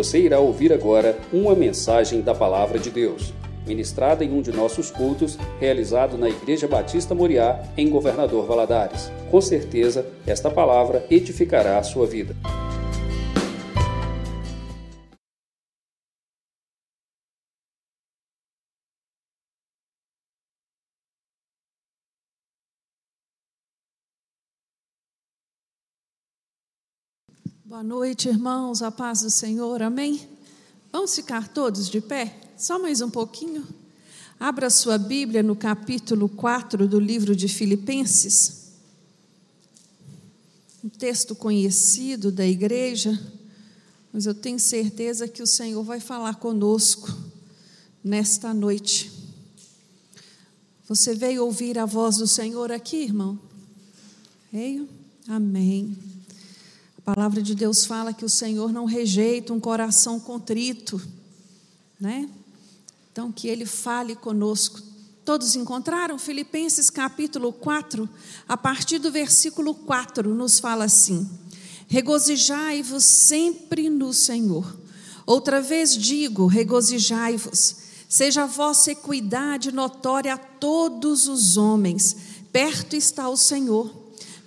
Você irá ouvir agora uma mensagem da Palavra de Deus, ministrada em um de nossos cultos, realizado na Igreja Batista Moriá, em Governador Valadares. Com certeza, esta palavra edificará a sua vida. Boa noite, irmãos, a paz do Senhor, amém? Vamos ficar todos de pé? Só mais um pouquinho. Abra sua Bíblia no capítulo 4 do livro de Filipenses. Um texto conhecido da igreja, mas eu tenho certeza que o Senhor vai falar conosco nesta noite. Você veio ouvir a voz do Senhor aqui, irmão? Veio? Amém. A palavra de Deus fala que o Senhor não rejeita um coração contrito, né? Então, que Ele fale conosco. Todos encontraram? Filipenses capítulo 4, a partir do versículo 4, nos fala assim: Regozijai-vos sempre no Senhor. Outra vez digo: regozijai-vos. Seja a vossa equidade notória a todos os homens. Perto está o Senhor.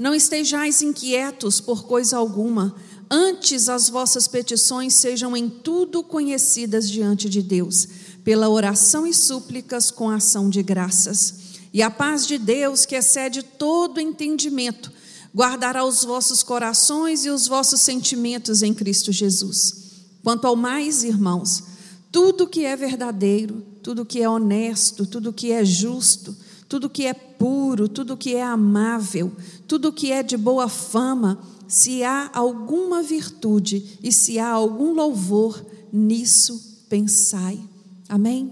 Não estejais inquietos por coisa alguma, antes as vossas petições sejam em tudo conhecidas diante de Deus, pela oração e súplicas com ação de graças. E a paz de Deus, que excede todo entendimento, guardará os vossos corações e os vossos sentimentos em Cristo Jesus. Quanto ao mais, irmãos, tudo que é verdadeiro, tudo que é honesto, tudo que é justo, tudo que é puro, tudo que é amável, tudo que é de boa fama, se há alguma virtude e se há algum louvor, nisso pensai. Amém?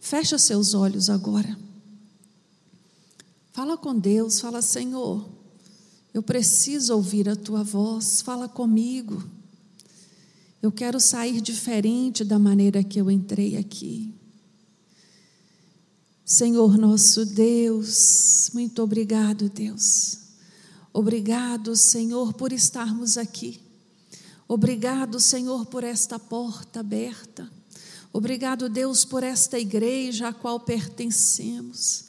Fecha seus olhos agora. Fala com Deus, fala, Senhor, eu preciso ouvir a tua voz, fala comigo. Eu quero sair diferente da maneira que eu entrei aqui. Senhor nosso Deus, muito obrigado, Deus. Obrigado, Senhor, por estarmos aqui. Obrigado, Senhor, por esta porta aberta. Obrigado, Deus, por esta igreja a qual pertencemos.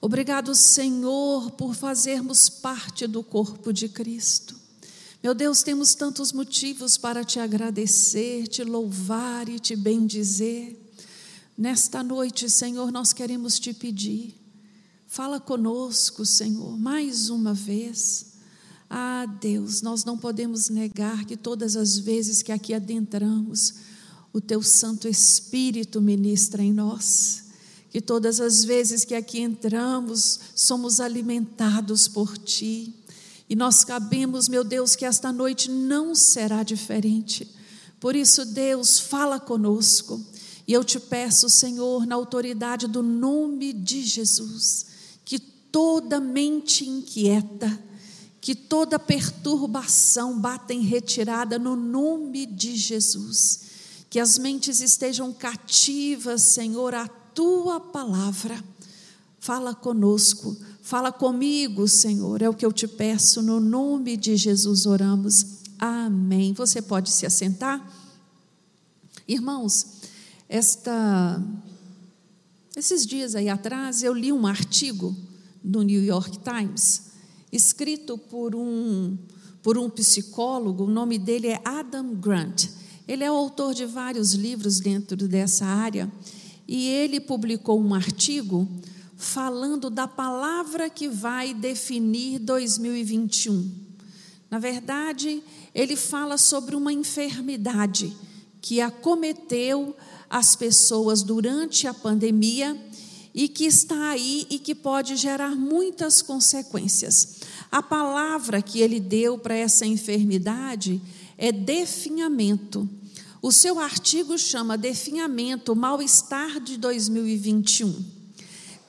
Obrigado, Senhor, por fazermos parte do corpo de Cristo. Meu Deus, temos tantos motivos para te agradecer, te louvar e te bendizer. Nesta noite, Senhor, nós queremos te pedir, fala conosco, Senhor, mais uma vez. Ah, Deus, nós não podemos negar que todas as vezes que aqui adentramos, o Teu Santo Espírito ministra em nós, que todas as vezes que aqui entramos, somos alimentados por Ti. E nós cabemos, meu Deus, que esta noite não será diferente. Por isso, Deus, fala conosco e eu te peço, Senhor, na autoridade do nome de Jesus, que toda mente inquieta, que toda perturbação bata em retirada no nome de Jesus. Que as mentes estejam cativas, Senhor, à tua palavra. Fala conosco, fala comigo, Senhor, é o que eu te peço, no nome de Jesus oramos. Amém. Você pode se assentar? Irmãos, esta, esses dias aí atrás, eu li um artigo do New York Times, escrito por um, por um psicólogo, o nome dele é Adam Grant. Ele é o autor de vários livros dentro dessa área, e ele publicou um artigo falando da palavra que vai definir 2021. Na verdade, ele fala sobre uma enfermidade que acometeu as pessoas durante a pandemia e que está aí e que pode gerar muitas consequências. A palavra que ele deu para essa enfermidade é definhamento. O seu artigo chama Definhamento, Mal-Estar de 2021.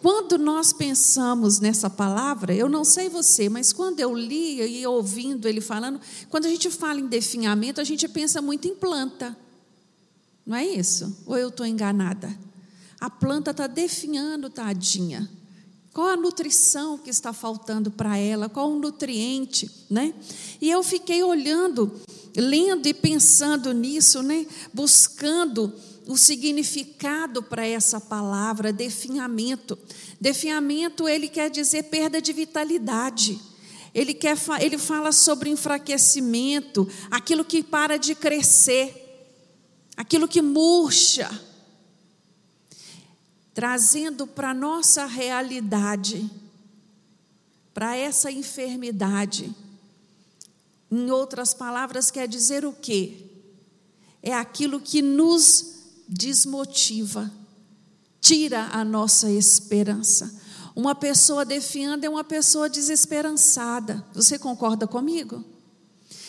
Quando nós pensamos nessa palavra, eu não sei você, mas quando eu li e ouvindo ele falando, quando a gente fala em definhamento, a gente pensa muito em planta. Não é isso? Ou eu estou enganada? A planta está definhando, tadinha. Qual a nutrição que está faltando para ela? Qual o nutriente, né? E eu fiquei olhando lendo e pensando nisso, né? Buscando o significado para essa palavra, definhamento. Definhamento, ele quer dizer perda de vitalidade. Ele, quer, ele fala sobre enfraquecimento, aquilo que para de crescer, aquilo que murcha. Trazendo para a nossa realidade, para essa enfermidade. Em outras palavras, quer dizer o quê? É aquilo que nos desmotiva, tira a nossa esperança. Uma pessoa defiando é uma pessoa desesperançada. Você concorda comigo?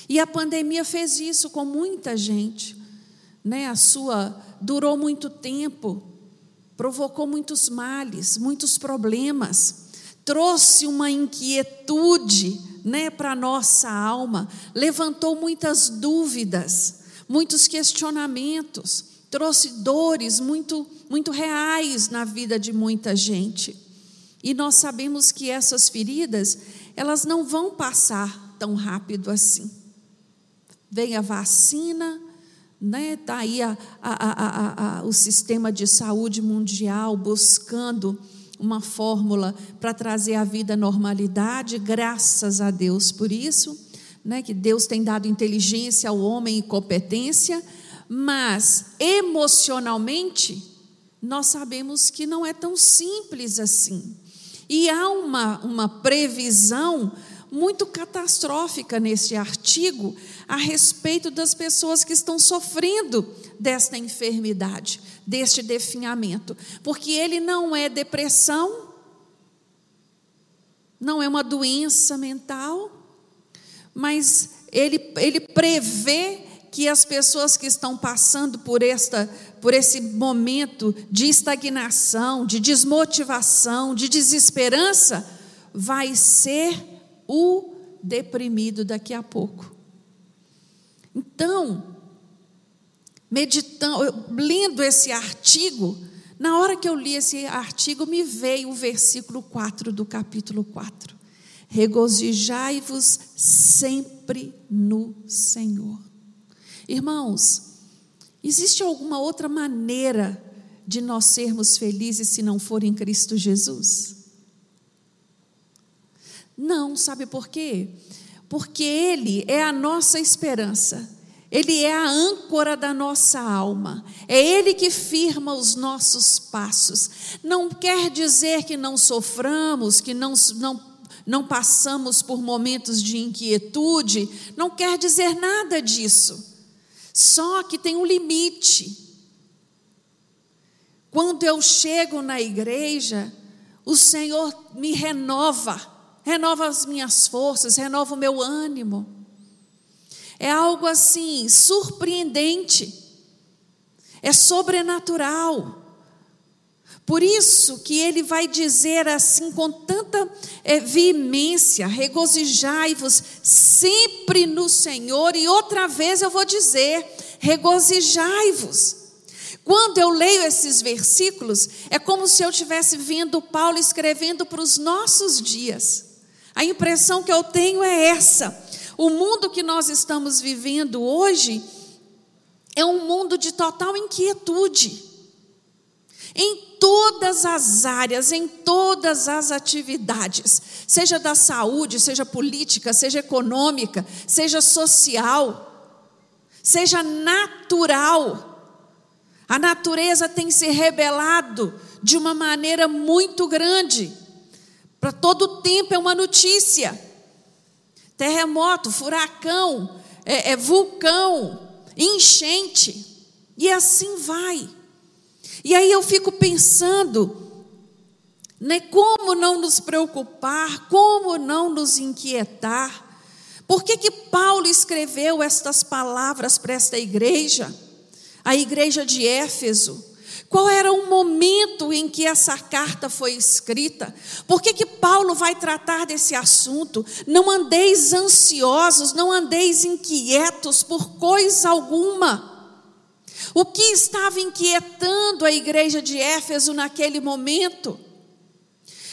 E a pandemia fez isso com muita gente, né? A sua durou muito tempo, provocou muitos males, muitos problemas, trouxe uma inquietude, né, para nossa alma, levantou muitas dúvidas, muitos questionamentos trouxe dores muito, muito reais na vida de muita gente. E nós sabemos que essas feridas, elas não vão passar tão rápido assim. Vem a vacina, né? Está aí a, a, a, o sistema de saúde mundial buscando uma fórmula para trazer a vida à normalidade, graças a Deus por isso, né? que Deus tem dado inteligência ao homem e competência mas emocionalmente, nós sabemos que não é tão simples assim. E há uma, uma previsão muito catastrófica nesse artigo a respeito das pessoas que estão sofrendo desta enfermidade, deste definhamento, porque ele não é depressão, não é uma doença mental, mas ele, ele prevê que as pessoas que estão passando por esta por esse momento de estagnação, de desmotivação, de desesperança, vai ser o deprimido daqui a pouco. Então, meditando, lendo esse artigo, na hora que eu li esse artigo, me veio o versículo 4 do capítulo 4. Regozijai-vos sempre no Senhor. Irmãos, existe alguma outra maneira de nós sermos felizes se não for em Cristo Jesus? Não, sabe por quê? Porque Ele é a nossa esperança. Ele é a âncora da nossa alma, é Ele que firma os nossos passos. Não quer dizer que não soframos, que não, não, não passamos por momentos de inquietude, não quer dizer nada disso. Só que tem um limite. Quando eu chego na igreja, o Senhor me renova, renova as minhas forças, renova o meu ânimo. É algo assim surpreendente, é sobrenatural. Por isso que ele vai dizer assim com tanta é, veemência: regozijai-vos sempre no Senhor, e outra vez eu vou dizer: regozijai-vos. Quando eu leio esses versículos, é como se eu estivesse vendo Paulo escrevendo para os nossos dias. A impressão que eu tenho é essa: o mundo que nós estamos vivendo hoje é um mundo de total inquietude. Em todas as áreas, em todas as atividades, seja da saúde, seja política, seja econômica, seja social, seja natural. A natureza tem se rebelado de uma maneira muito grande. Para todo tempo é uma notícia. Terremoto, furacão, é, é vulcão, enchente, e assim vai. E aí eu fico pensando, né, como não nos preocupar, como não nos inquietar. Por que, que Paulo escreveu estas palavras para esta igreja, a igreja de Éfeso? Qual era o momento em que essa carta foi escrita? Por que, que Paulo vai tratar desse assunto? Não andeis ansiosos, não andeis inquietos por coisa alguma. O que estava inquietando a igreja de Éfeso naquele momento?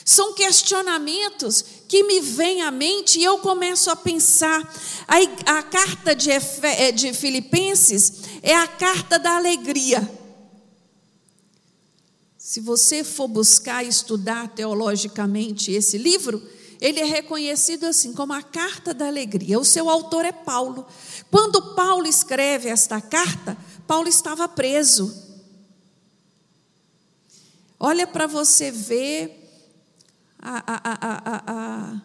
São questionamentos que me vêm à mente e eu começo a pensar. A, a carta de, Efe, eh, de Filipenses é a carta da alegria. Se você for buscar estudar teologicamente esse livro, ele é reconhecido assim como a carta da alegria. O seu autor é Paulo. Quando Paulo escreve esta carta, Paulo estava preso. Olha para você ver a, a, a,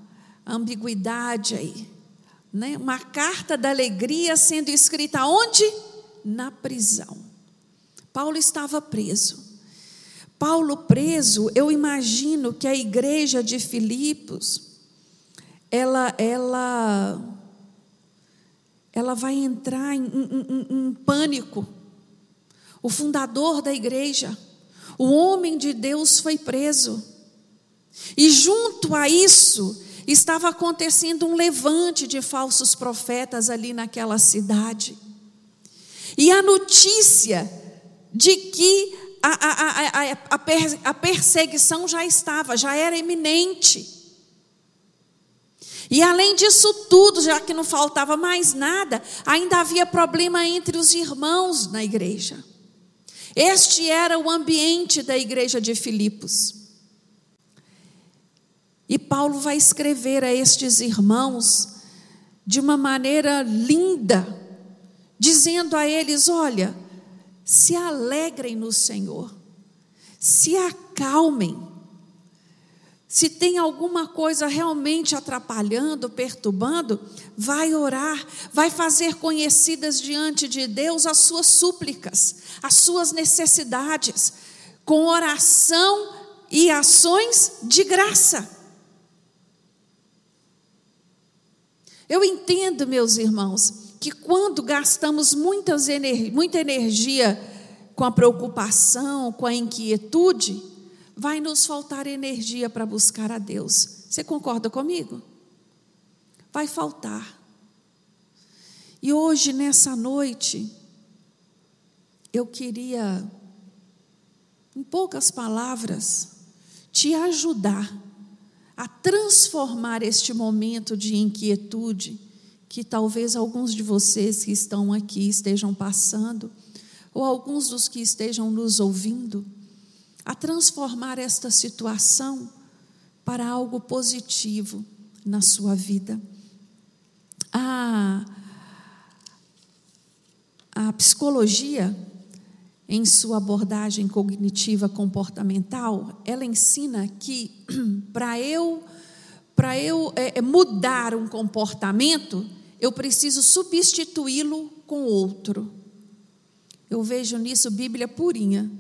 a, ambiguidade aí. Né? Uma carta da alegria sendo escrita onde? Na prisão. Paulo estava preso. Paulo preso, eu imagino que a igreja de Filipos, ela, ela, ela vai entrar em, em, em, pânico. O fundador da igreja, o homem de Deus foi preso. E junto a isso, estava acontecendo um levante de falsos profetas ali naquela cidade. E a notícia de que a, a, a, a, perseguição já estava, já era iminente. E além disso tudo, já que não faltava mais nada, ainda havia problema entre os irmãos na igreja. Este era o ambiente da igreja de Filipos. E Paulo vai escrever a estes irmãos de uma maneira linda, dizendo a eles: olha, se alegrem no Senhor, se acalmem. Se tem alguma coisa realmente atrapalhando, perturbando, vai orar, vai fazer conhecidas diante de Deus as suas súplicas, as suas necessidades, com oração e ações de graça. Eu entendo, meus irmãos, que quando gastamos muitas, muita energia com a preocupação, com a inquietude, vai nos faltar energia para buscar a Deus. Você concorda comigo? Vai faltar. E hoje, nessa noite, eu queria, em poucas palavras, te ajudar a transformar este momento de inquietude que talvez alguns de vocês que estão aqui estejam passando, ou alguns dos que estejam nos ouvindo, a transformar esta situação para algo positivo na sua vida. A, a psicologia, em sua abordagem cognitiva comportamental, ela ensina que para eu para eu é, mudar um comportamento, eu preciso substituí-lo com outro. Eu vejo nisso Bíblia purinha.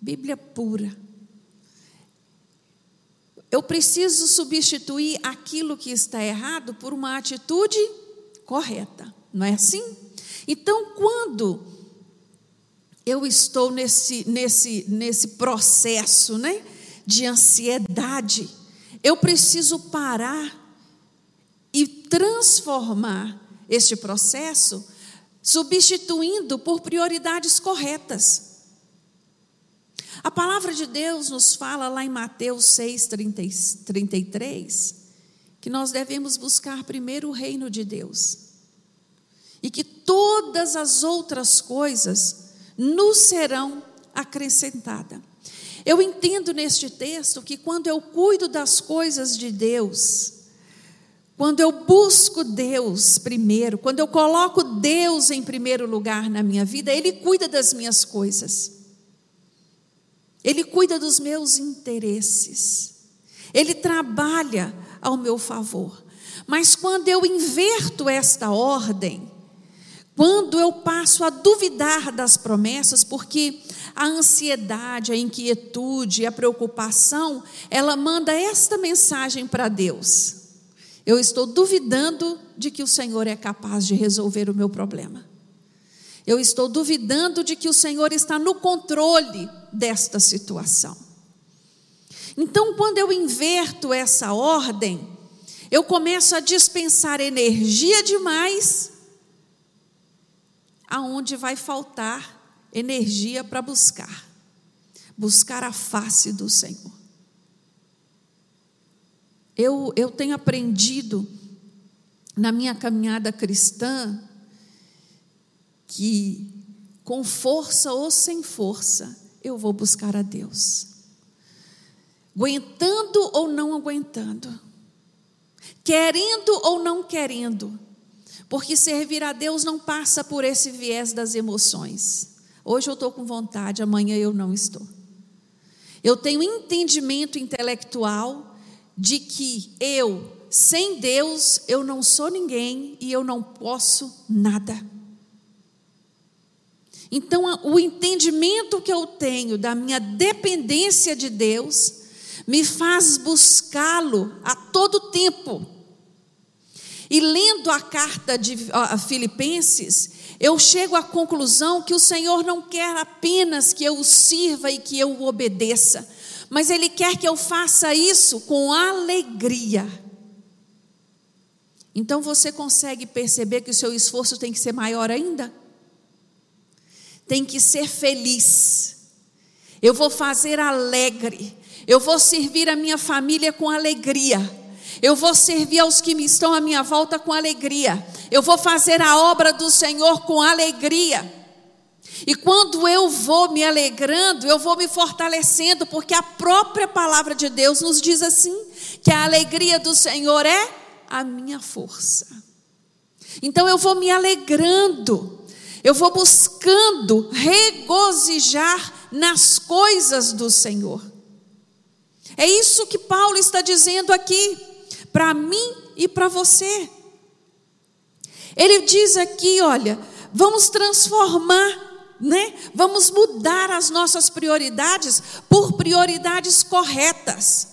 Bíblia pura. Eu preciso substituir aquilo que está errado por uma atitude correta, não é assim? Então, quando eu estou nesse, nesse, nesse processo né, de ansiedade, eu preciso parar e transformar este processo, substituindo por prioridades corretas. A palavra de Deus nos fala lá em Mateus 6, 30, 33, que nós devemos buscar primeiro o reino de Deus e que todas as outras coisas nos serão acrescentadas. Eu entendo neste texto que quando eu cuido das coisas de Deus, quando eu busco Deus primeiro, quando eu coloco Deus em primeiro lugar na minha vida, Ele cuida das minhas coisas, Ele cuida dos meus interesses, Ele trabalha ao meu favor. Mas quando eu inverto esta ordem, quando eu passo a duvidar das promessas, porque a ansiedade, a inquietude, a preocupação, ela manda esta mensagem para Deus eu estou duvidando de que o Senhor é capaz de resolver o meu problema. Eu estou duvidando de que o Senhor está no controle desta situação. Então, quando eu inverto essa ordem, eu começo a dispensar energia demais, aonde vai faltar energia para buscar buscar a face do Senhor. Eu, eu tenho aprendido na minha caminhada cristã que, com força ou sem força, eu vou buscar a Deus. Aguentando ou não aguentando, querendo ou não querendo, porque servir a Deus não passa por esse viés das emoções. Hoje eu estou com vontade, amanhã eu não estou. Eu tenho entendimento intelectual de que eu, sem Deus, eu não sou ninguém e eu não posso nada. Então, o entendimento que eu tenho da minha dependência de Deus me faz buscá-lo a todo tempo. E lendo a carta de a Filipenses, eu chego à conclusão que o Senhor não quer apenas que eu o sirva e que eu o obedeça, mas Ele quer que eu faça isso com alegria. Então você consegue perceber que o seu esforço tem que ser maior ainda? Tem que ser feliz. Eu vou fazer alegre. Eu vou servir a minha família com alegria. Eu vou servir aos que me estão à minha volta com alegria. Eu vou fazer a obra do Senhor com alegria. E quando eu vou me alegrando, eu vou me fortalecendo, porque a própria palavra de Deus nos diz assim: que a alegria do Senhor é a minha força. Então eu vou me alegrando, eu vou buscando regozijar nas coisas do Senhor. É isso que Paulo está dizendo aqui, para mim e para você. Ele diz aqui, olha, vamos transformar, né? Vamos mudar as nossas prioridades por prioridades corretas.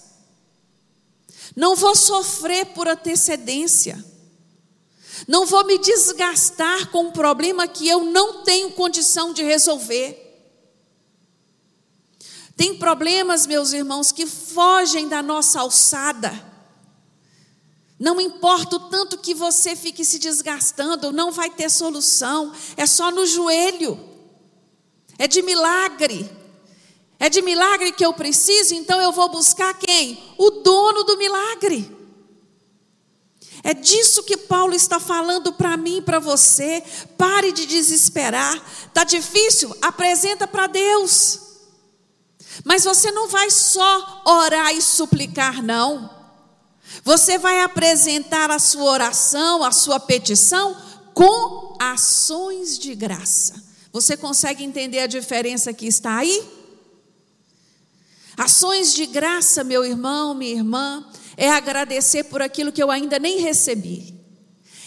Não vou sofrer por antecedência. Não vou me desgastar com um problema que eu não tenho condição de resolver. Tem problemas, meus irmãos, que fogem da nossa alçada. Não importa o tanto que você fique se desgastando, não vai ter solução. É só no joelho. É de milagre. É de milagre que eu preciso, então eu vou buscar quem? O dono do milagre. É disso que Paulo está falando para mim e para você. Pare de desesperar. Tá difícil? Apresenta para Deus. Mas você não vai só orar e suplicar, não. Você vai apresentar a sua oração, a sua petição com ações de graça. Você consegue entender a diferença que está aí? Ações de graça, meu irmão, minha irmã, é agradecer por aquilo que eu ainda nem recebi.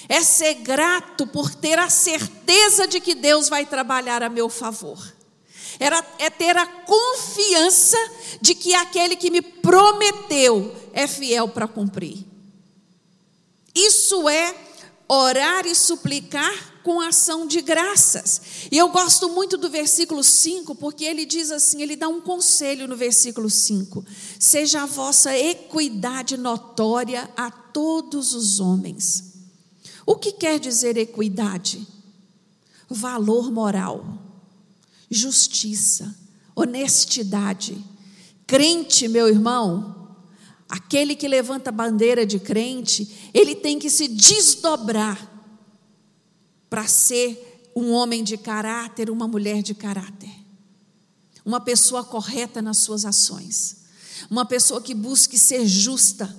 É ser grato por ter a certeza de que Deus vai trabalhar a meu favor. Era, é ter a confiança de que aquele que me prometeu é fiel para cumprir. Isso é orar e suplicar com ação de graças. E eu gosto muito do versículo 5, porque ele diz assim: ele dá um conselho no versículo 5: seja a vossa equidade notória a todos os homens. O que quer dizer equidade? Valor moral, justiça, honestidade. Crente, meu irmão, aquele que levanta a bandeira de crente, ele tem que se desdobrar para ser um homem de caráter, uma mulher de caráter. Uma pessoa correta nas suas ações. Uma pessoa que busque ser justa.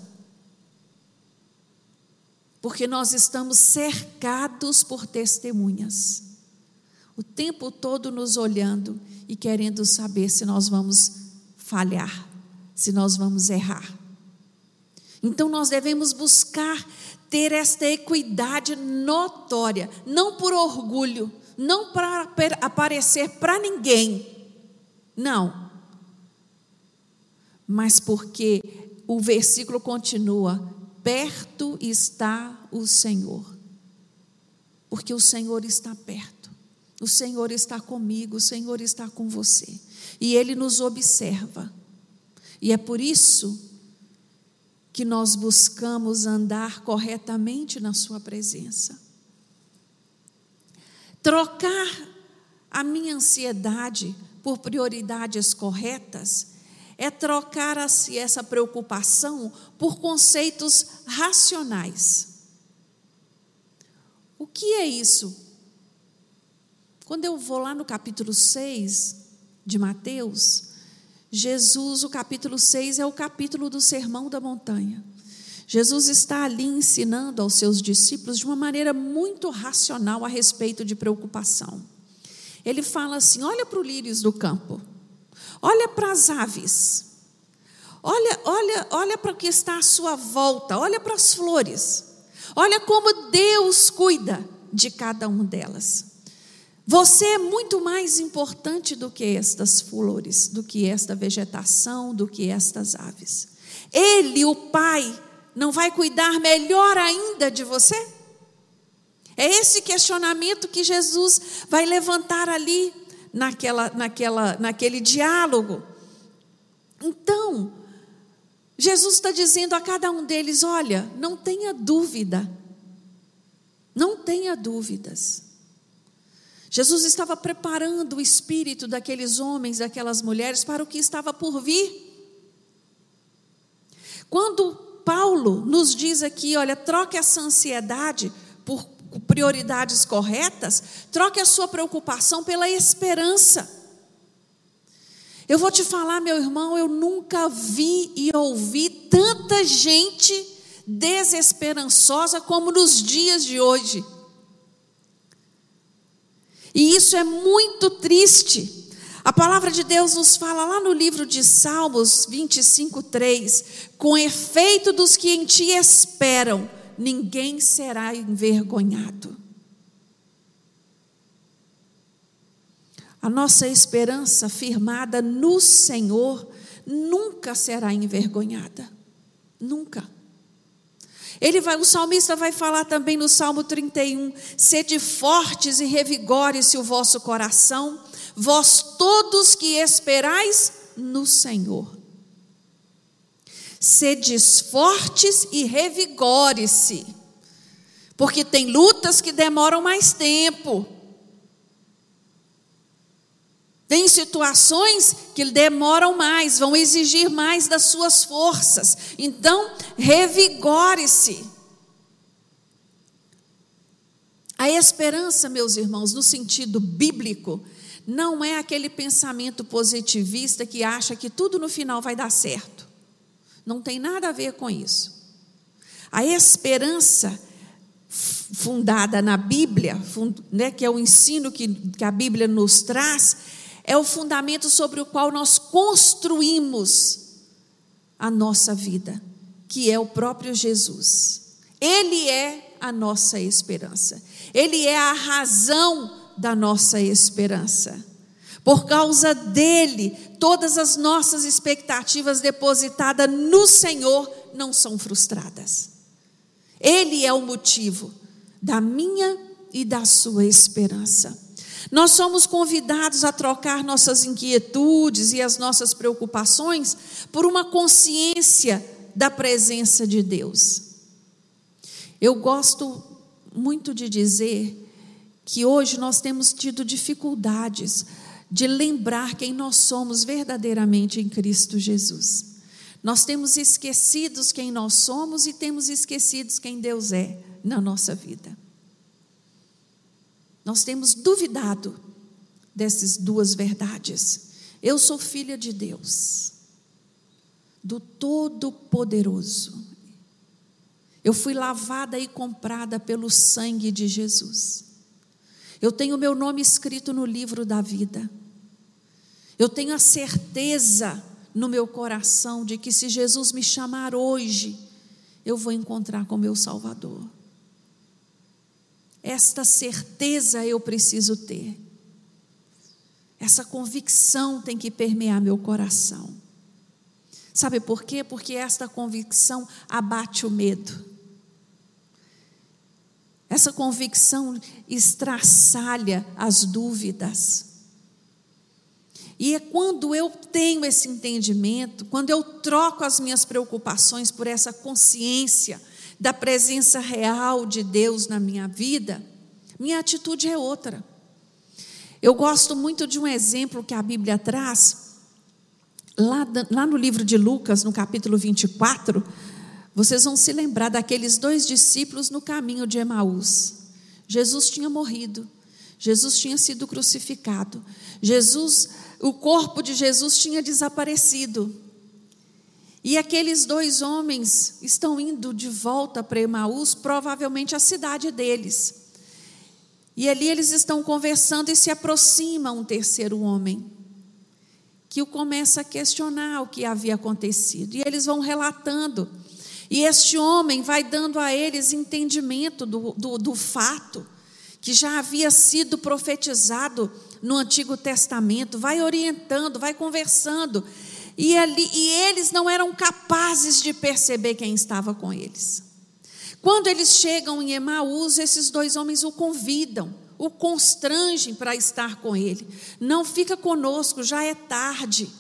Porque nós estamos cercados por testemunhas. O tempo todo nos olhando e querendo saber se nós vamos falhar, se nós vamos errar. Então nós devemos buscar ter esta equidade notória, não por orgulho, não para aparecer para ninguém, não, mas porque o versículo continua: perto está o Senhor, porque o Senhor está perto, o Senhor está comigo, o Senhor está com você, e Ele nos observa, e é por isso que nós buscamos andar corretamente na Sua presença. Trocar a minha ansiedade por prioridades corretas é trocar essa preocupação por conceitos racionais. O que é isso? Quando eu vou lá no capítulo 6 de Mateus, Jesus, o capítulo 6 é o capítulo do Sermão da Montanha. Jesus está ali ensinando aos seus discípulos de uma maneira muito racional a respeito de preocupação. Ele fala assim: olha para o lírios do campo, olha para as aves, olha, olha, olha para o que está à sua volta, olha para as flores, olha como Deus cuida de cada uma delas. Você é muito mais importante do que estas flores, do que esta vegetação, do que estas aves. Ele, o Pai, não vai cuidar melhor ainda de você? É esse questionamento que Jesus vai levantar ali naquela, naquela, naquele diálogo. Então, Jesus está dizendo a cada um deles: olha, não tenha dúvida, não tenha dúvidas. Jesus estava preparando o espírito daqueles homens, daquelas mulheres para o que estava por vir. Quando Paulo nos diz aqui: olha, troque essa ansiedade por prioridades corretas, troque a sua preocupação pela esperança. Eu vou te falar, meu irmão, eu nunca vi e ouvi tanta gente desesperançosa como nos dias de hoje. E isso é muito triste. A palavra de Deus nos fala lá no livro de Salmos 25, 3: com efeito dos que em ti esperam, ninguém será envergonhado. A nossa esperança firmada no Senhor nunca será envergonhada. Nunca. Ele vai, o salmista vai falar também no Salmo 31: Sede fortes e revigore-se o vosso coração, vós todos que esperais no Senhor. Sedes fortes e revigore-se, porque tem lutas que demoram mais tempo. Tem situações que demoram mais, vão exigir mais das suas forças. Então, revigore-se. A esperança, meus irmãos, no sentido bíblico, não é aquele pensamento positivista que acha que tudo no final vai dar certo. Não tem nada a ver com isso. A esperança fundada na Bíblia, né, que é o ensino que, que a Bíblia nos traz, é o fundamento sobre o qual nós construímos a nossa vida, que é o próprio Jesus. Ele é a nossa esperança. Ele é a razão da nossa esperança. Por causa dele, todas as nossas expectativas depositadas no Senhor não são frustradas. Ele é o motivo da minha e da sua esperança. Nós somos convidados a trocar nossas inquietudes e as nossas preocupações por uma consciência da presença de Deus. Eu gosto muito de dizer que hoje nós temos tido dificuldades de lembrar quem nós somos verdadeiramente em Cristo Jesus. Nós temos esquecidos quem nós somos e temos esquecidos quem Deus é na nossa vida. Nós temos duvidado dessas duas verdades. Eu sou filha de Deus, do Todo-Poderoso. Eu fui lavada e comprada pelo sangue de Jesus. Eu tenho meu nome escrito no livro da vida. Eu tenho a certeza no meu coração de que se Jesus me chamar hoje, eu vou encontrar com meu Salvador. Esta certeza eu preciso ter. Essa convicção tem que permear meu coração. Sabe por quê? Porque esta convicção abate o medo. Essa convicção estraçalha as dúvidas. E é quando eu tenho esse entendimento, quando eu troco as minhas preocupações por essa consciência da presença real de Deus na minha vida, minha atitude é outra. Eu gosto muito de um exemplo que a Bíblia traz, Lá, lá no livro de Lucas, no capítulo 24, vocês vão se lembrar daqueles dois discípulos no caminho de Emaús. Jesus tinha morrido, Jesus tinha sido crucificado, Jesus, o corpo de Jesus tinha desaparecido. E aqueles dois homens estão indo de volta para Emaús, provavelmente a cidade deles. E ali eles estão conversando e se aproxima um terceiro homem, que o começa a questionar o que havia acontecido. E eles vão relatando. E este homem vai dando a eles entendimento do, do, do fato, que já havia sido profetizado no Antigo Testamento, vai orientando, vai conversando. E, ali, e eles não eram capazes de perceber quem estava com eles. Quando eles chegam em Emaús, esses dois homens o convidam, o constrangem para estar com ele. Não fica conosco, já é tarde.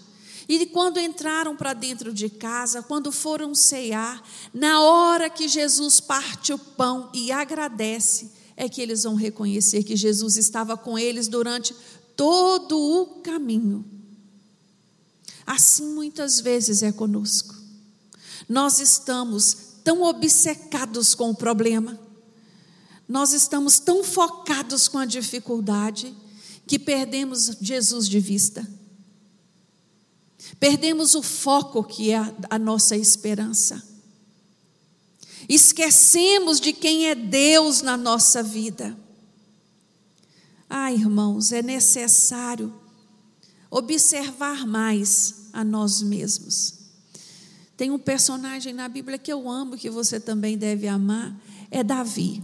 E quando entraram para dentro de casa, quando foram cear, na hora que Jesus parte o pão e agradece, é que eles vão reconhecer que Jesus estava com eles durante todo o caminho. Assim muitas vezes é conosco. Nós estamos tão obcecados com o problema, nós estamos tão focados com a dificuldade, que perdemos Jesus de vista. Perdemos o foco que é a nossa esperança. Esquecemos de quem é Deus na nossa vida. Ah, irmãos, é necessário observar mais a nós mesmos. Tem um personagem na Bíblia que eu amo, que você também deve amar, é Davi.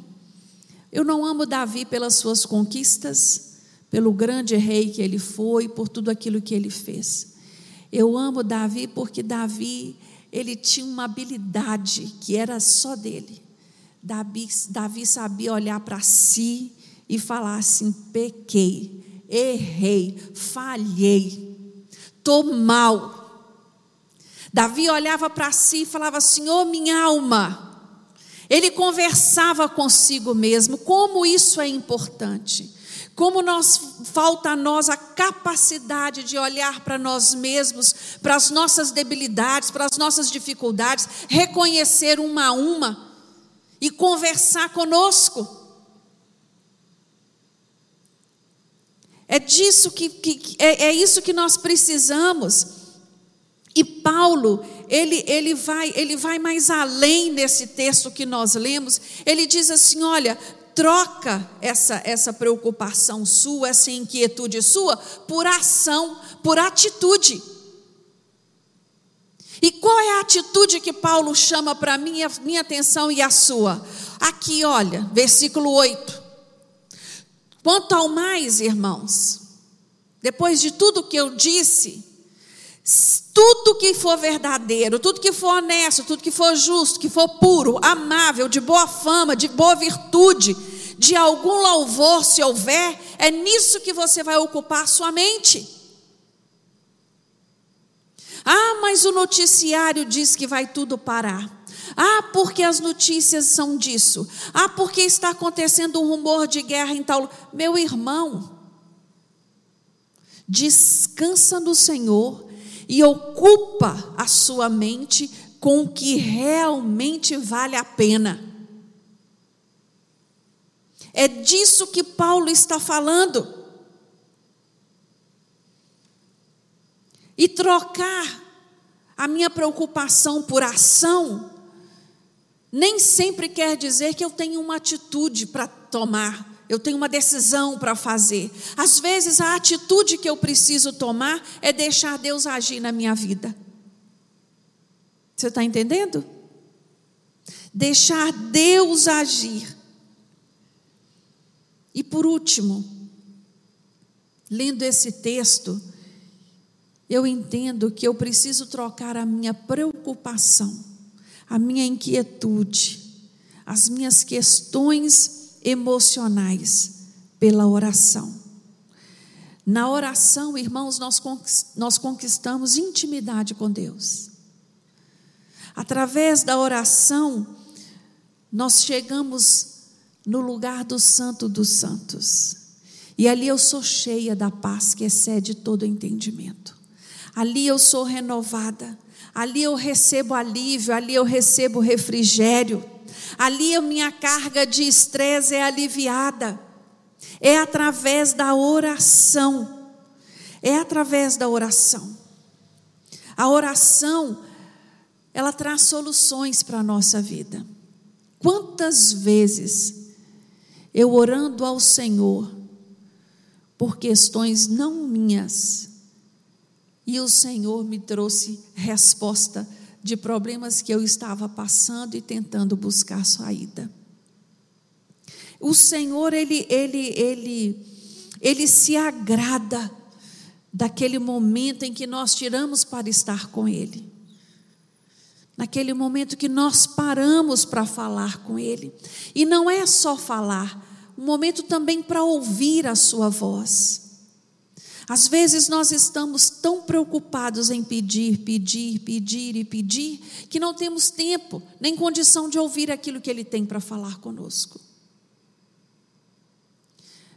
Eu não amo Davi pelas suas conquistas, pelo grande rei que ele foi, por tudo aquilo que ele fez. Eu amo Davi porque Davi, ele tinha uma habilidade que era só dele. Davi, Davi sabia olhar para si e falar assim: pequei, errei, falhei, estou mal. Davi olhava para si e falava: Senhor, minha alma. Ele conversava consigo mesmo. Como isso é importante. Como nós, falta a nós a capacidade de olhar para nós mesmos, para as nossas debilidades, para as nossas dificuldades, reconhecer uma a uma e conversar conosco. É disso que, que é, é isso que nós precisamos. E Paulo, ele, ele, vai, ele vai mais além nesse texto que nós lemos. Ele diz assim: olha, troca essa, essa preocupação sua, essa inquietude sua, por ação, por atitude. E qual é a atitude que Paulo chama para mim, a minha atenção e a sua? Aqui, olha, versículo 8. Quanto ao mais, irmãos, depois de tudo que eu disse, tudo que for verdadeiro, tudo que for honesto, tudo que for justo, que for puro, amável, de boa fama, de boa virtude, de algum louvor, se houver, é nisso que você vai ocupar sua mente. Ah, mas o noticiário diz que vai tudo parar. Ah, porque as notícias são disso. Ah, porque está acontecendo um rumor de guerra em tal. Meu irmão, descansa no Senhor e ocupa a sua mente com o que realmente vale a pena. É disso que Paulo está falando. E trocar a minha preocupação por ação nem sempre quer dizer que eu tenho uma atitude para tomar, eu tenho uma decisão para fazer. Às vezes, a atitude que eu preciso tomar é deixar Deus agir na minha vida. Você está entendendo? Deixar Deus agir. E por último, lendo esse texto, eu entendo que eu preciso trocar a minha preocupação a minha inquietude, as minhas questões emocionais pela oração. Na oração, irmãos, nós conquistamos intimidade com Deus. Através da oração, nós chegamos no lugar do Santo dos Santos. E ali eu sou cheia da paz que excede todo entendimento. Ali eu sou renovada, ali eu recebo alívio, ali eu recebo refrigério, ali a minha carga de estresse é aliviada. É através da oração. É através da oração. A oração, ela traz soluções para a nossa vida. Quantas vezes eu orando ao Senhor por questões não minhas, e o Senhor me trouxe resposta de problemas que eu estava passando e tentando buscar saída. O Senhor, ele, ele, ele, ele se agrada daquele momento em que nós tiramos para estar com Ele. Naquele momento que nós paramos para falar com Ele. E não é só falar, um momento também para ouvir a Sua voz. Às vezes nós estamos tão preocupados em pedir, pedir, pedir e pedir, que não temos tempo, nem condição de ouvir aquilo que Ele tem para falar conosco.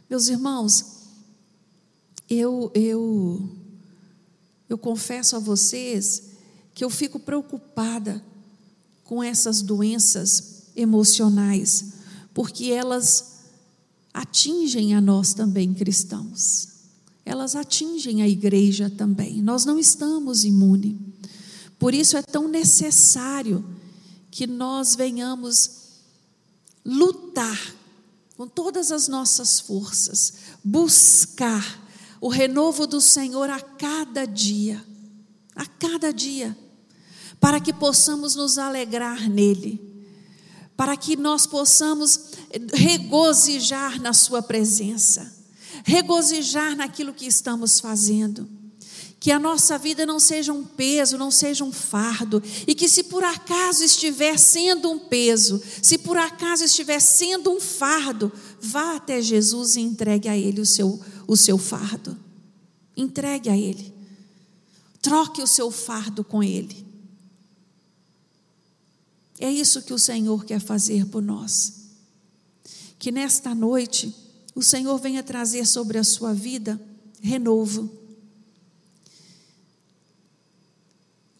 Meus irmãos, eu, eu, eu confesso a vocês que eu fico preocupada com essas doenças emocionais, porque elas atingem a nós também cristãos. Elas atingem a igreja também. Nós não estamos imunes. Por isso é tão necessário que nós venhamos lutar com todas as nossas forças, buscar o renovo do Senhor a cada dia, a cada dia, para que possamos nos alegrar nele, para que nós possamos regozijar na Sua presença, regozijar naquilo que estamos fazendo que a nossa vida não seja um peso, não seja um fardo, e que se por acaso estiver sendo um peso, se por acaso estiver sendo um fardo, vá até Jesus e entregue a Ele o seu, o seu fardo. Entregue a Ele. Troque o seu fardo com Ele. É isso que o Senhor quer fazer por nós. Que nesta noite o Senhor venha trazer sobre a sua vida renovo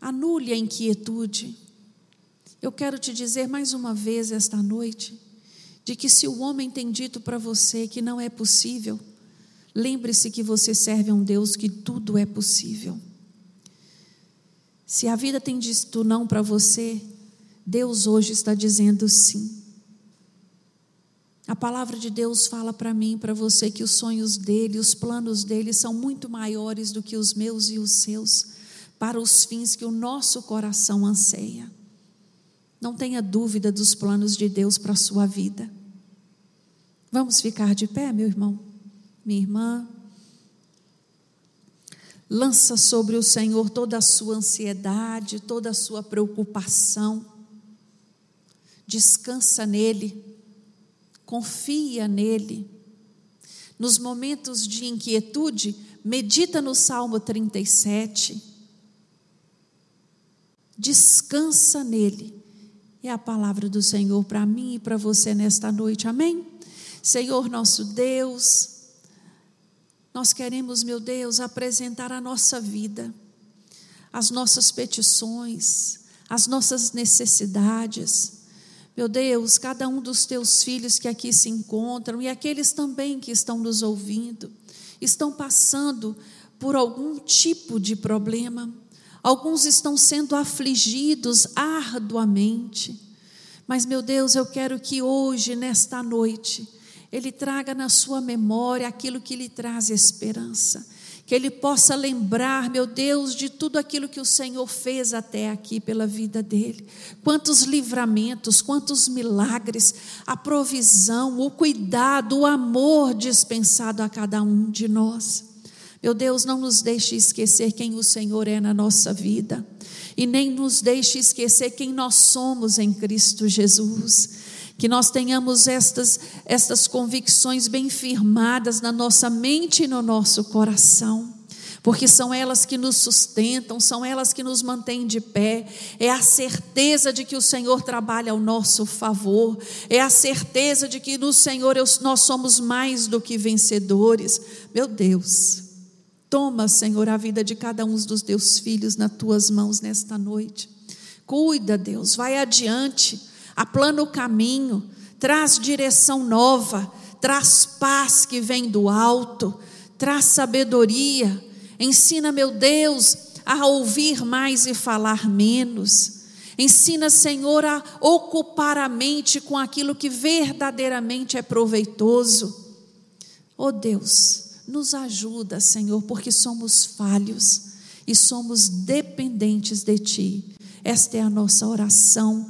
Anule a inquietude. Eu quero te dizer mais uma vez esta noite, de que se o homem tem dito para você que não é possível, lembre-se que você serve a um Deus que tudo é possível. Se a vida tem dito não para você, Deus hoje está dizendo sim. A palavra de Deus fala para mim para você que os sonhos dele, os planos dele são muito maiores do que os meus e os seus para os fins que o nosso coração anseia. Não tenha dúvida dos planos de Deus para a sua vida. Vamos ficar de pé, meu irmão, minha irmã. Lança sobre o Senhor toda a sua ansiedade, toda a sua preocupação. Descansa nele, confia nele. Nos momentos de inquietude, medita no Salmo 37 Descansa nele. É a palavra do Senhor para mim e para você nesta noite. Amém? Senhor nosso Deus, nós queremos, meu Deus, apresentar a nossa vida, as nossas petições, as nossas necessidades. Meu Deus, cada um dos teus filhos que aqui se encontram e aqueles também que estão nos ouvindo, estão passando por algum tipo de problema Alguns estão sendo afligidos arduamente. Mas, meu Deus, eu quero que hoje, nesta noite, Ele traga na sua memória aquilo que lhe traz esperança. Que Ele possa lembrar, meu Deus, de tudo aquilo que o Senhor fez até aqui pela vida dele. Quantos livramentos, quantos milagres, a provisão, o cuidado, o amor dispensado a cada um de nós. Meu Deus, não nos deixe esquecer quem o Senhor é na nossa vida. E nem nos deixe esquecer quem nós somos em Cristo Jesus. Que nós tenhamos estas, estas convicções bem firmadas na nossa mente e no nosso coração porque são elas que nos sustentam, são elas que nos mantêm de pé. É a certeza de que o Senhor trabalha ao nosso favor, é a certeza de que no Senhor nós somos mais do que vencedores. Meu Deus, Toma, Senhor, a vida de cada um dos teus filhos nas tuas mãos nesta noite. Cuida, Deus, vai adiante, aplana o caminho, traz direção nova, traz paz que vem do alto, traz sabedoria. Ensina, meu Deus, a ouvir mais e falar menos. Ensina, Senhor, a ocupar a mente com aquilo que verdadeiramente é proveitoso. Oh Deus, nos ajuda, Senhor, porque somos falhos e somos dependentes de Ti. Esta é a nossa oração